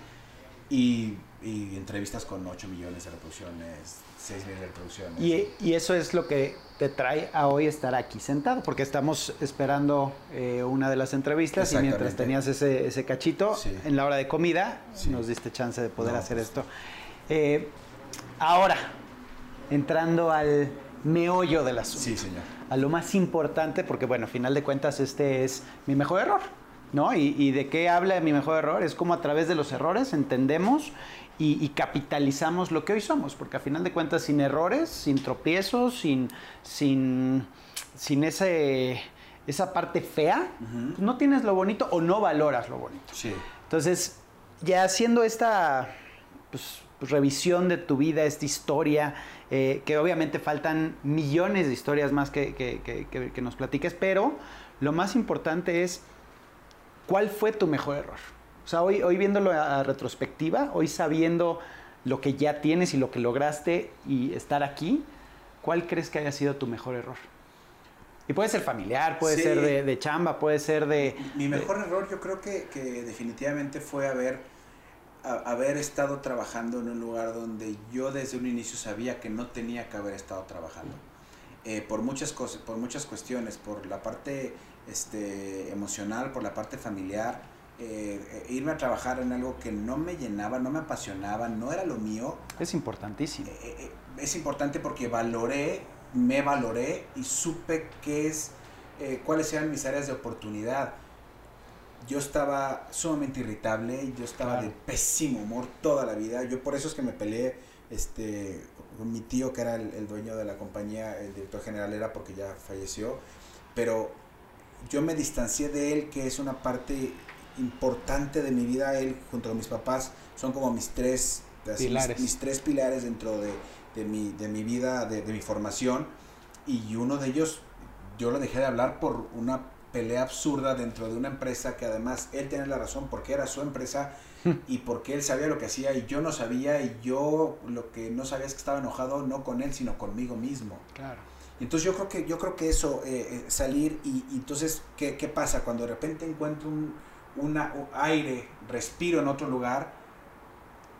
y, y entrevistas con 8 millones de reproducciones, 6 millones de reproducciones. Y, y eso es lo que te trae a hoy estar aquí sentado, porque estamos esperando eh, una de las entrevistas y mientras tenías ese, ese cachito, Sí. en la hora de comida, Sí. nos diste chance de poder No, hacer pues, esto. Eh, ahora, entrando al meollo del asunto. Sí, señor. A lo más importante, porque bueno, a final de cuentas este es mi mejor error, ¿no? Y, y de qué habla mi mejor error? Es como a través de los errores entendemos y, y, capitalizamos lo que hoy somos, porque a final de cuentas sin errores, sin tropiezos, sin, sin, sin ese, esa parte fea, uh -huh. no tienes lo bonito o no valoras lo bonito. Sí. Entonces, ya haciendo esta pues, revisión de tu vida, esta historia, eh, que obviamente faltan millones de historias más que, que, que, que, nos platiques, pero lo más importante es, ¿cuál fue tu mejor error? O sea, hoy, hoy viéndolo a retrospectiva, hoy sabiendo lo que ya tienes y lo que lograste y estar aquí, ¿cuál crees que haya sido tu mejor error? Y puede ser familiar, puede sí. ser de, de, chamba, puede ser de... Mi mejor de... error yo creo que, que definitivamente fue haber, a, haber estado trabajando en un lugar donde yo desde un inicio sabía que no tenía que haber estado trabajando. Eh, por muchas cosas, por muchas cuestiones, por la parte este, emocional, por la parte familiar, eh, irme a trabajar en algo que no me llenaba, no me apasionaba, no era lo mío. Es importantísimo. Eh, es importante porque valoré me valoré y supe qué es, eh, cuáles eran mis áreas de oportunidad. Yo estaba sumamente irritable, yo estaba claro. de pésimo humor toda la vida. Yo por eso es que me peleé este, con mi tío, que era el, el dueño de la compañía, el director general era porque ya falleció. Pero yo me distancié de él, que es una parte importante de mi vida. Él, junto con mis papás, son como mis tres pilares, mis, mis tres pilares dentro de, de mi, de mi vida, de, de, mi formación, y uno de ellos yo lo dejé de hablar por una pelea absurda dentro de una empresa que además él tenía la razón porque era su empresa y porque él sabía lo que hacía y yo no sabía y yo lo que no sabía es que estaba enojado no con él sino conmigo mismo. Claro. Entonces yo creo que, yo creo que eso, eh, salir y, entonces, ¿qué, ¿qué pasa? Cuando de repente encuentro un, un aire, respiro en otro lugar,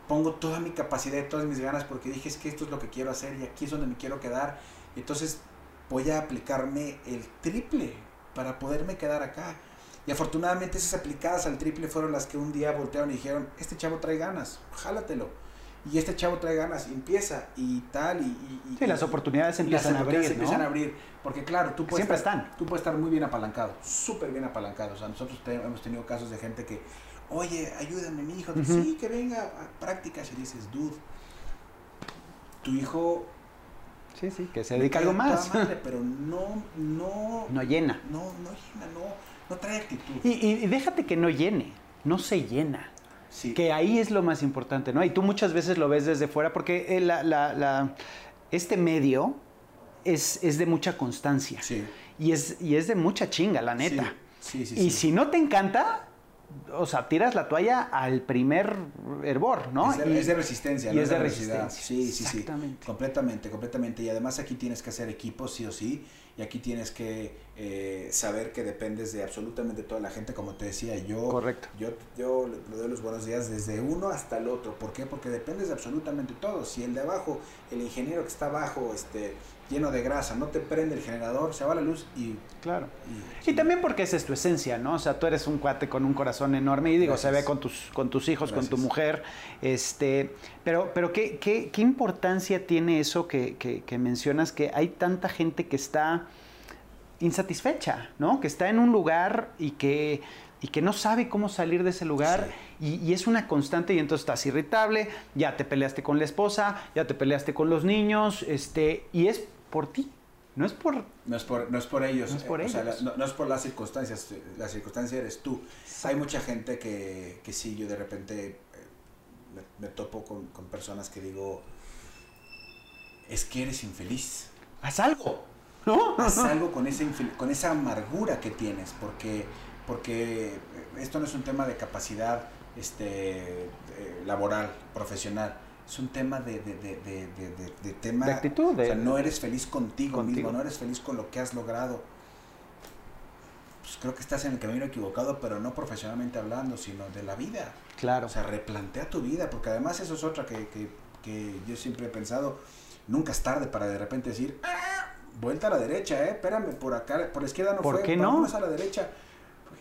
pongo toda mi capacidad y todas mis ganas porque dije es que esto es lo que quiero hacer y aquí es donde me quiero quedar. Entonces voy a aplicarme el triple para poderme quedar acá. Y afortunadamente esas aplicadas al triple fueron las que un día voltearon y dijeron, este chavo trae ganas, jálatelo. Y este chavo trae ganas, empieza y tal. Y, y, sí, las oportunidades empiezan las oportunidades a abrir. empiezan ¿no? a abrir. Porque claro, tú puedes, Siempre estar, están. tú puedes estar muy bien apalancado, súper bien apalancado. O sea, nosotros te, hemos tenido casos de gente que, oye, ayúdame, mi hijo. Uh -huh. Sí, que venga a prácticas. Y dices, dude, tu hijo. Sí, sí, que se dedica a algo más. Madre, pero no, no. No llena. No, no llena, no, no trae actitud. Y, y, y déjate que no llene, no se llena. Sí. Que ahí es lo más importante, ¿no? Y tú muchas veces lo ves desde fuera porque la, la, la, este medio es, es, de mucha constancia. Sí. Y es, y es de mucha chinga, la neta. Sí, sí, y si no te encanta, o sea, tiras la toalla al primer hervor, ¿no? Es de, y, es de resistencia, y ¿no? es de resistencia. Sí, sí, sí. Completamente, completamente. Y además aquí tienes que hacer equipo, sí o sí. Y aquí tienes que eh, saber que dependes de absolutamente toda la gente, como te decía. Yo, Correcto. Yo, yo le doy los buenos días desde uno hasta el otro. ¿Por qué? Porque dependes de absolutamente todo. Si el de abajo, el ingeniero que está abajo, este, lleno de grasa, no te prende el generador, se va la luz y... Claro. Y, y, también porque esa es tu esencia, ¿no? O sea, tú eres un cuate con un corazón enorme y digo, Gracias. se ve con tus, con tus hijos, Gracias. con tu mujer, este... Pero, pero ¿qué, qué, qué importancia tiene eso que, que, que mencionas, que hay tanta gente que está insatisfecha, ¿no? Que está en un lugar y que, y que no sabe cómo salir de ese lugar sí. y, y, es una constante y entonces estás irritable, ya te peleaste con la esposa, ya te peleaste con los niños, este, y es por ti. No es por... No es por, no es por ellos. No es por eh, ellos. O sea, la, no, no, es por las circunstancias. La circunstancia eres tú. Exacto. Hay mucha gente que, que sí, yo de repente eh, me, me, topo con, con personas que digo, es que eres infeliz. Haz algo. ¿No? Haz algo con, ese, con esa amargura que tienes, porque, porque esto no es un tema de capacidad este, eh, laboral, profesional, es un tema de, de, de, de, de tema... De actitud. o sea, no eres feliz contigo, contigo, mismo, no eres feliz con lo que has logrado. Pues creo que estás en el camino equivocado, pero no profesionalmente hablando, sino de la vida. Claro. O sea, replantea tu vida, porque además eso es otra que, que, que yo siempre he pensado, nunca es tarde para de repente decir, ¡Ah! vuelta a la derecha, eh, espérame, por acá, por la izquierda no ¿Por fue, qué no? a la derecha.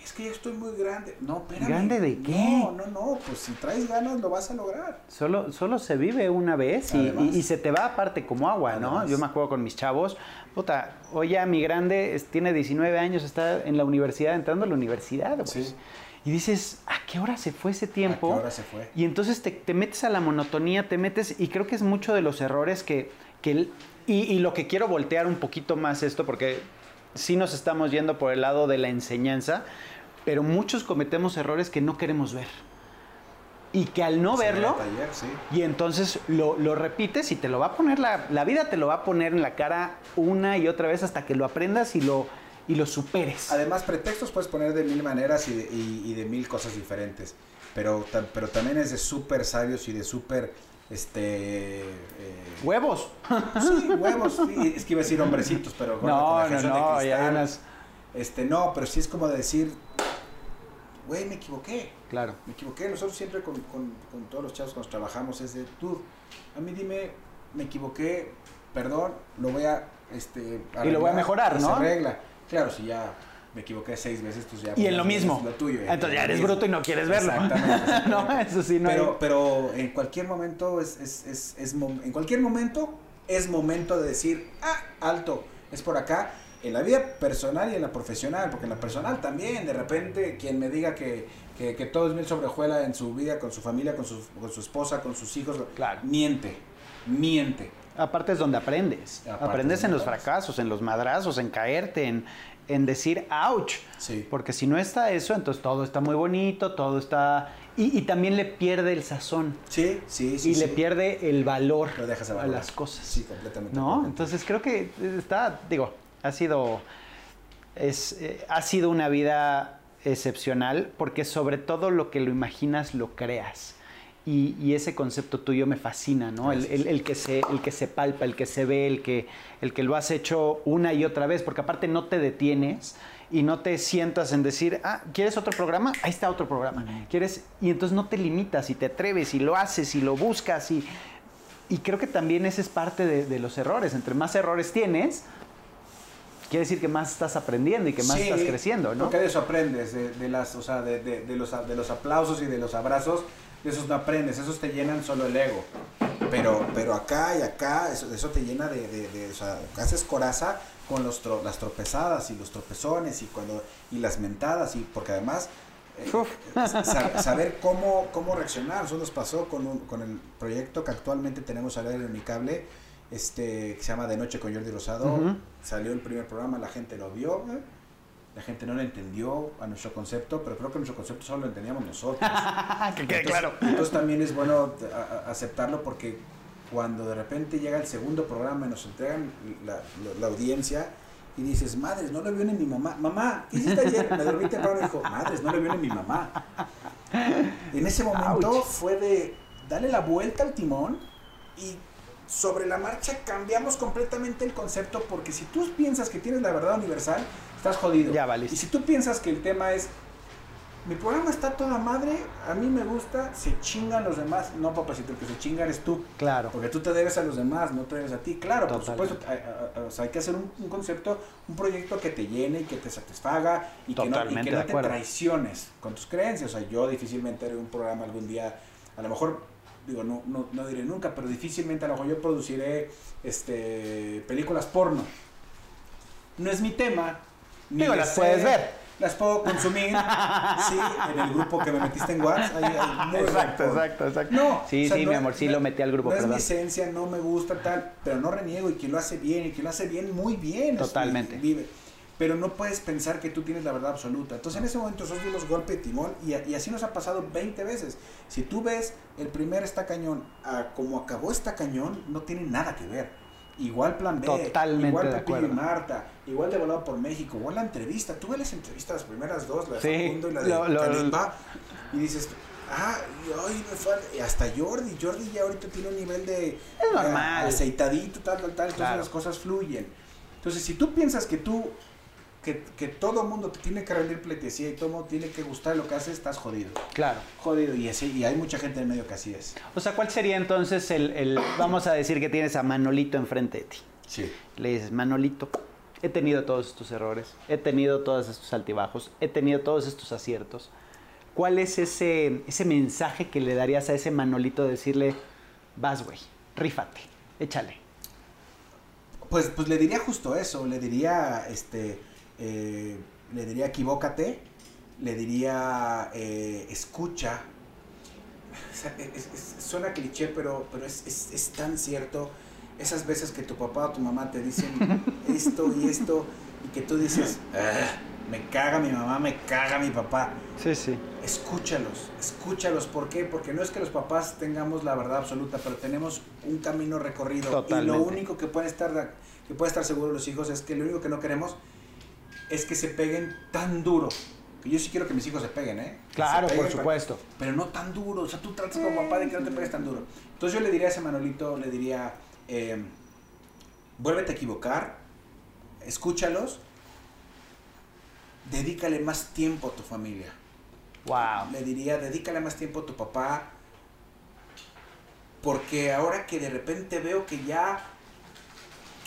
Es que ya estoy muy grande. No, espérame. ¿Grande de qué? No, no, no. Pues si traes ganas, lo vas a lograr. Solo, solo se vive una vez y, Además. y- y se te va aparte como agua, ¿no? Yo me acuerdo con mis chavos, puta, hoy ya mi grande es- tiene 19 años, está en la universidad, entrando a la universidad, güey. Sí. Y dices, ¿a qué hora se fue ese tiempo? ¿A qué hora se fue? Y entonces te, te metes a la monotonía, te metes, y creo que es mucho de los errores que, que y, y lo que quiero voltear un poquito más esto, porque sí nos estamos yendo por el lado de la enseñanza, pero muchos cometemos errores que no queremos ver. Y que al no verlo, taller, sí. y entonces lo, lo repites y te lo va a poner, la, la vida te lo va a poner en la cara una y otra vez hasta que lo aprendas y lo, y lo superes. Además, pretextos puedes poner de mil maneras y de, y- y de mil cosas diferentes. Pero, pero también es de súper sabios y de súper, este... eh, Huevos. sí, huevos. sí, es que iba a decir hombrecitos, pero con No, la no, generación de no. Este, no, pero sí es como decir, güey, me equivoqué. Claro. Me equivoqué. Nosotros siempre con, con- con todos los chavos cuando trabajamos es de, tú, a mí dime, me equivoqué, perdón, lo voy a, este, Y lo voy a mejorar, ¿no? Se arregla. Claro, si ya me equivoqué seis veces, pues ya. Y en pues, lo mismo. Lo tuyo. Entonces ya en lo eres mismo. bruto y no quieres verlo. Exactamente, no, exactamente. eso sí, no hay- Pero, pero en cualquier momento es, es, es, en cualquier momento es momento de decir, ah, alto, es por acá. En la vida personal y en la profesional, porque en la personal también, de repente, quien me diga que, que, que todo es mil sobre hojuela en su vida, con su familia, con su, con su esposa, con sus hijos, Claro. miente, miente. Aparte es donde aprendes. Aparte aprendes es en los fracasos, en los madrazos, en caerte, en, en decir ouch. Sí. Porque si no está eso, entonces todo está muy bonito, todo está... Y, y también le pierde el sazón. Sí, sí, sí. y le pierde el valor Lo dejas a las cosas. Sí, completamente. ¿No? completamente. Entonces creo que está, digo, ha sido, es, eh, ha sido una vida excepcional porque sobre todo lo que lo imaginas lo creas. Y, y ese concepto tuyo me fascina, ¿no? El, el- el que se, el que se palpa, el que se ve, el que, el que lo has hecho una y otra vez, porque aparte no te detienes y no te sientas en decir, ah, ¿quieres otro programa? Ahí está otro programa. ¿Quieres? Y entonces no te limitas y te atreves y lo haces y lo buscas y, y creo que también ese es parte de, de los errores. Entre más errores tienes, quiere decir que más estás aprendiendo y que más Sí, estás creciendo, ¿no? Porque de eso aprendes, de, de las, o sea, de- de los, de los aplausos y de los abrazos, de esos no aprendes, esos te llenan solo el ego. Pero, pero acá y acá, eso, eso te llena de, de, de- o sea, haces coraza con los tro- las tropezadas y los tropezones y cuando y las mentadas y porque además eh, saber cómo, cómo reaccionar. Eso nos pasó con, un- con el proyecto que actualmente tenemos al aire en Unicable, este, que se llama De Noche con Jordi Rosado. Salió el primer programa, la gente lo vio, ¿eh? La gente no lo entendió a nuestro concepto, pero creo que nuestro concepto solo lo entendíamos nosotros. que quede Entonces- claro. Entonces también es bueno a- a- aceptarlo porque cuando de repente llega el segundo programa y nos entregan la, la- la audiencia y dices, madres, no lo vio ni mi mamá. Mamá, ¿qué hiciste ayer? Me dormí temprano y dijo, madres, no lo vio ni mi mamá. En ese momento Ouch. fue de darle la vuelta al timón y sobre la marcha cambiamos completamente el concepto porque si tú piensas que tienes la verdad universal, estás jodido. Ya valiste. Y si tú piensas que el tema es, mi programa está toda madre, a mí me gusta, se chingan los demás. No, papacito, el que se chinga eres tú. Claro. Porque tú te debes a los demás, no te debes a ti. Claro, por supuesto, hay, o sea, hay que hacer un, un concepto, un proyecto que te llene y que te satisfaga y que no, y que no te acuerdo. traiciones con tus creencias. O sea, yo difícilmente haré un programa algún día, a lo mejor, digo, no, no, no diré nunca, pero difícilmente a lo mejor yo produciré este, películas porno. No es mi tema. Digo, las sé, puedes ver. Las puedo consumir, sí, en el grupo que me metiste en WhatsApp. ahí Exacto, exacto, exacto. No, Sí, o sea, sí, no mi amor, sí no- lo metí al grupo, No es mi esencia, no me gusta tal, pero no reniego y quien lo hace bien y quien lo hace bien muy bien. es- Totalmente. vive. Pero no puedes pensar que tú tienes la verdad absoluta. Entonces en ese momento nosotros dimos golpe de timón y, a- y así nos ha pasado 20 veces. Si tú ves el primer esta cañón a como acabó esta cañón, no tiene nada que ver. Igual plan B, Totalmente igual Pepillo y. Marta, igual de volado por México, igual la entrevista. Tú ves las entrevistas, las primeras dos, la de Sí, Facundo y la de lo- y dices, ah, ay, me falta. Y hasta Jordi, Jordi ya ahorita tiene un nivel de Es normal. eh, aceitadito, tal, tal, tal, entonces Claro. las cosas fluyen. Entonces, si tú piensas que tú, que, que todo mundo te tiene que rendir pleitesía y todo mundo tiene que gustar lo que haces, estás jodido. Claro. Jodido, y, así, y hay mucha gente en medio que así es. O sea, ¿cuál sería entonces el, el- vamos a decir que tienes a Manolito enfrente de ti? Sí. Le dices, Manolito, he tenido todos estos errores, he tenido todos estos altibajos, he tenido todos estos aciertos. ¿Cuál es ese, ese mensaje que le darías a ese Manolito de decirle, vas, güey, rífate, échale? Pues, pues le diría justo eso, le diría, este, eh, le diría equivócate, le diría eh, escucha. O sea, es- es- suena cliché, pero, pero es, es- es tan cierto. Esas veces que tu papá o tu mamá te dicen esto y esto, y que tú dices, "Ah, me caga mi mamá, me caga mi papá. Sí, sí. Escúchalos, escúchalos. ¿Por qué? Porque no es que los papás tengamos la verdad absoluta, pero tenemos un camino recorrido. Y Totalmente. lo único que pueden estar, que puede estar seguro los hijos es que lo único que no queremos es que se peguen tan duro. Que yo sí quiero que mis hijos se peguen, ¿eh? Claro, por supuesto. Pero no tan duro. O sea, tú tratas como papá de que no te pegues tan duro. Entonces yo le diría a ese Manolito, le diría, eh, vuélvete a equivocar, escúchalos, dedícale más tiempo a tu familia Wow. le diría, dedícale más tiempo a tu papá, porque ahora que de repente veo que ya,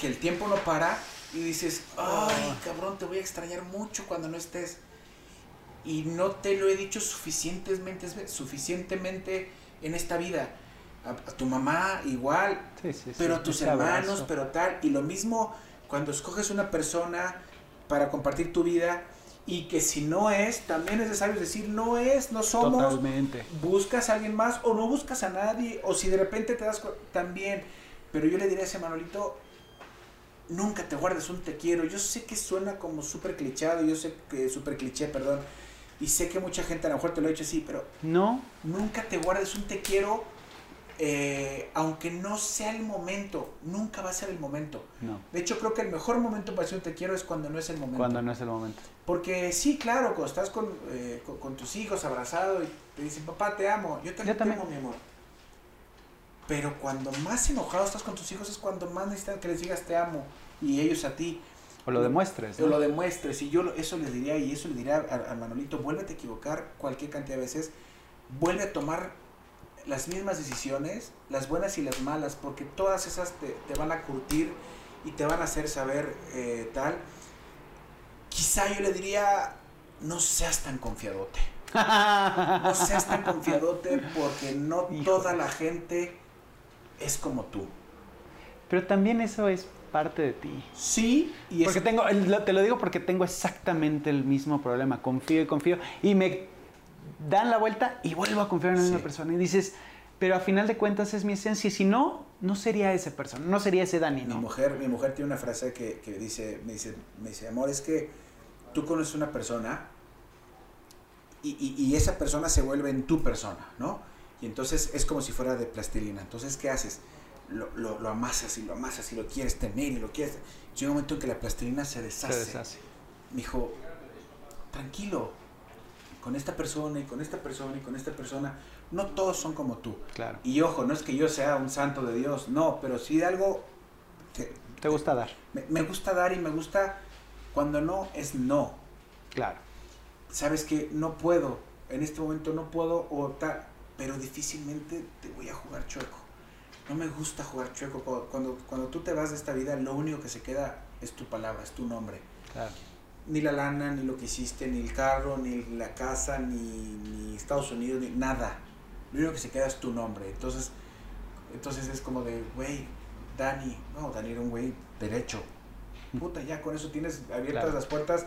que el tiempo no para, y dices, ay, cabrón, te voy a extrañar mucho cuando no estés. Y no te lo he dicho suficientemente, suficientemente en esta vida. A, a tu mamá igual, Sí, sí, sí. pero a tus Ese abrazo. hermanos, pero tal. Y lo mismo cuando escoges una persona para compartir tu vida y que si no es, también es necesario decir no es, no somos. Totalmente. Buscas a alguien más o no buscas a nadie o si de repente te das también. Pero yo le diría a ese Manolito, nunca te guardes un te quiero. Yo sé que suena como súper clichado, yo sé que súper cliché, perdón. Y sé que mucha gente a lo mejor te lo ha dicho así, pero No, nunca te guardes un te quiero, eh, aunque no sea el momento, nunca va a ser el momento. no. De hecho, creo que el mejor momento para decir un te quiero es cuando no es el momento. Cuando no es el momento. Porque sí, claro, cuando estás con, eh, con, con tus hijos abrazado y te dicen, papá, te amo, yo también, Yo te amo, mi amor. Pero cuando más enojado estás con tus hijos es cuando más necesitan que les digas te amo y ellos a ti. O lo demuestres. O lo demuestres. Y yo eso les diría, y eso le diría a, a Manolito, vuélvete a equivocar cualquier cantidad de veces, vuelve a tomar las mismas decisiones, las buenas y las malas, porque todas esas te, te van a curtir y te van a hacer saber eh, tal. Quizá yo le diría, no seas tan confiadote. No seas tan confiadote porque no toda la gente es como tú. Pero también eso es parte de ti. Sí, y Porque es, tengo, el- lo- te lo digo porque tengo exactamente el mismo problema. Confío y confío. Y me dan la vuelta y vuelvo a confiar en la misma persona. Y dices, pero a final de cuentas es mi esencia. Y si no, no sería esa persona. No sería ese Dani, Mi ¿no? mujer, mi mujer tiene una frase que, que dice, me dice, me dice, amor, es que tú conoces una persona y, y- y esa persona se vuelve en tu persona, ¿no? Y entonces es como si fuera de plastilina. Entonces, ¿qué haces? Lo, lo- lo amasas y lo amasas y lo quieres tener y lo quieres... Llega un momento en que la plastilina se Se deshace. deshace. Me dijo, tranquilo, con esta persona y con esta persona y con esta persona, no todos son como tú. Claro. Y ojo, no es que yo sea un santo de Dios, no, pero sí de algo que ¿Te gusta dar? me, me gusta dar y me gusta cuando no es no. Claro. Sabes que no puedo, en este momento no puedo o tal, pero difícilmente te voy a jugar chueco. No me gusta jugar chueco. Cuando, cuando, tú te vas de esta vida, lo único que se queda es tu palabra, es tu nombre. Claro. Ni la lana, ni lo que hiciste, ni el carro, ni la casa, ni, ni Estados Unidos, ni nada. Lo único que se queda es tu nombre. Entonces, entonces es como de, güey, Dani, no, Dani era un güey derecho. Puta, ya con eso tienes abiertas Claro. las puertas.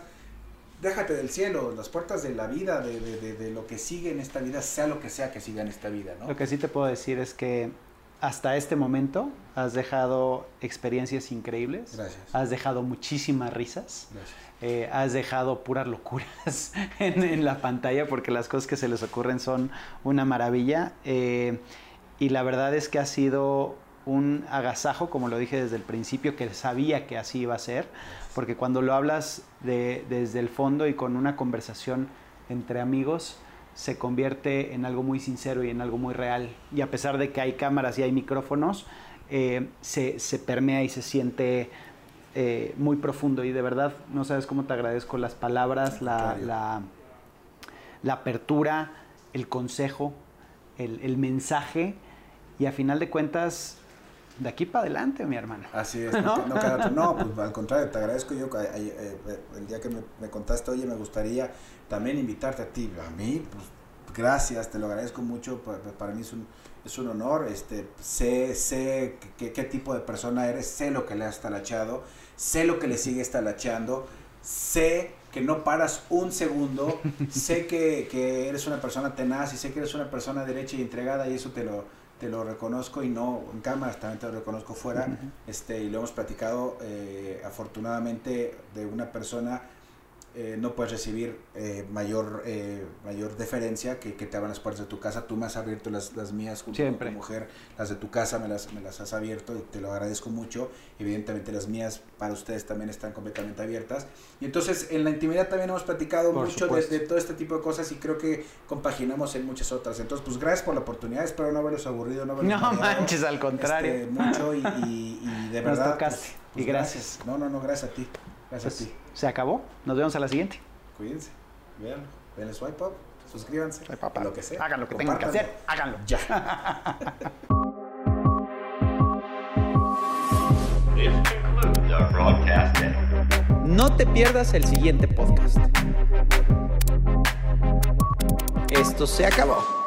Déjate del cielo, las puertas de la vida, de, de, de, de lo que sigue en esta vida, sea lo que sea que siga en esta vida, ¿no? Lo que sí te puedo decir es que hasta este momento has dejado experiencias increíbles. Gracias. Has dejado muchísimas risas. Gracias. Eh, has dejado puras locuras en, en la pantalla porque las cosas que se les ocurren son una maravilla. Eh, y la verdad es que ha sido un agasajo, como lo dije desde el principio, que sabía que así iba a ser, porque cuando lo hablas de- desde el fondo y con una conversación entre amigos, se convierte en algo muy sincero y en algo muy real. Y a pesar de que hay cámaras y hay micrófonos, eh, se, se permea y se siente eh, muy profundo. Y de verdad, no sabes cómo te agradezco las palabras, la, la, la apertura, el consejo, el, el mensaje. Y a final de cuentas, de aquí para adelante, mi hermano. Así es, no, no. No, pues al contrario, te agradezco yo que, eh, eh, el día que me, me contaste, oye, me gustaría también invitarte a ti, a mí, pues gracias, te lo agradezco mucho, para, para mí es un, es un honor, este, sé, sé qué, qué tipo de persona eres, sé lo que le has talachado, sé lo que le sigue talachando, sé que no paras un segundo, sé que, que, eres una persona tenaz y sé que eres una persona derecha y entregada y eso te lo, te lo reconozco y no en cámaras, también te lo reconozco fuera, uh -huh. este, y lo hemos platicado eh, afortunadamente de una persona eh, no puedes recibir eh, mayor, eh, mayor deferencia que, que, te abran las puertas de tu casa. Tú me has abierto las, las mías junto Siempre. con tu mujer, las de tu casa me las, me las has abierto y te lo agradezco mucho. Evidentemente las mías para ustedes también están completamente abiertas. Y entonces en la intimidad también hemos platicado Por mucho de, de, todo este tipo de cosas y creo que compaginamos en muchas otras. Entonces pues gracias por la oportunidad, espero no haberlos aburrido, no haberlos No manches, al contrario. Este, mucho y, y, y, de verdad. Nos tocaste. Pues, pues y gracias. gracias. No, no, no, gracias a ti. Gracias pues, a ti. Se acabó. Nos vemos a la siguiente. Cuídense. Vean, den el swipe up, suscríbanse. Swipe up. Lo que sea. Hagan lo que tengan que hacer. Háganlo. Ya. No te pierdas el siguiente podcast. Esto se acabó.